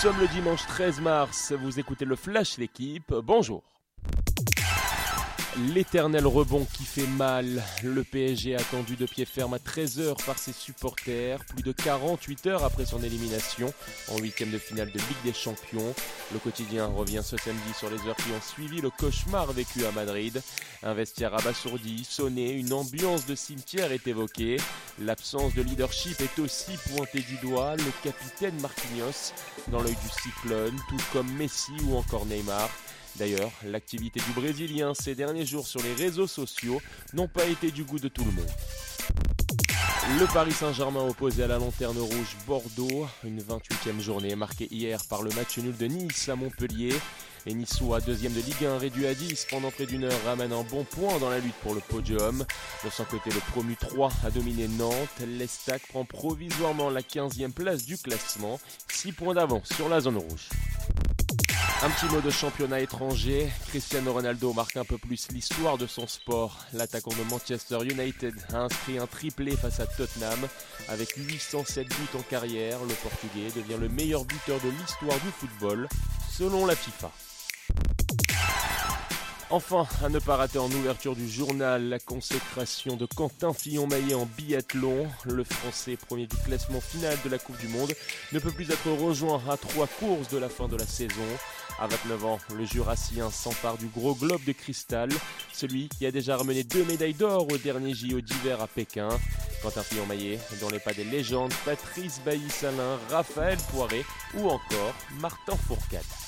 sommes le dimanche 13 mars, vous écoutez le Flash L'équipe, bonjour. L'éternel rebond qui fait mal. Le PSG attendu de pied ferme à 13h par ses supporters, plus de 48 heures après son élimination en huitième de finale de Ligue des Champions. Le quotidien revient ce samedi sur les heures qui ont suivi le cauchemar vécu à Madrid. Un vestiaire abasourdi, sonné, une ambiance de cimetière est évoquée. L'absence de leadership est aussi pointée du doigt. Le capitaine Marquinhos dans l'œil du cyclone, tout comme Messi ou encore Neymar. D'ailleurs, l'activité du Brésilien ces derniers jours sur les réseaux sociaux n'ont pas été du goût de tout le monde. Le Paris Saint-Germain opposé à la lanterne rouge Bordeaux, une 28e journée marquée hier par le match nul de Nice à Montpellier. Les Niçois, deuxième de Ligue 1, réduit à 10 pendant près d'une heure, ramènent un bon point dans la lutte pour le podium. De son côté, le promu 3 a dominé Nantes. L'Estac prend provisoirement la 15e place du classement, 6 points d'avance sur la zone rouge. Un petit mot de championnat étranger. Cristiano Ronaldo marque un peu plus l'histoire de son sport. L'attaquant de Manchester United a inscrit un triplé face à Tottenham. Avec 807 buts en carrière, le Portugais devient le meilleur buteur de l'histoire du football, selon la FIFA. Enfin, à ne pas rater en ouverture du journal, la consécration de Quentin Fillon-Maillet en biathlon. Le Français premier du classement final de la Coupe du Monde ne peut plus être rejoint à trois courses de la fin de la saison. À 29 ans, le Jurassien s'empare du gros globe de cristal, celui qui a déjà ramené deux médailles d'or au dernier JO d'hiver à Pékin. Quentin Fillon-Maillet, dans les pas des légendes Patrice Bailly-Salin, Raphaël Poiré ou encore Martin Fourcade.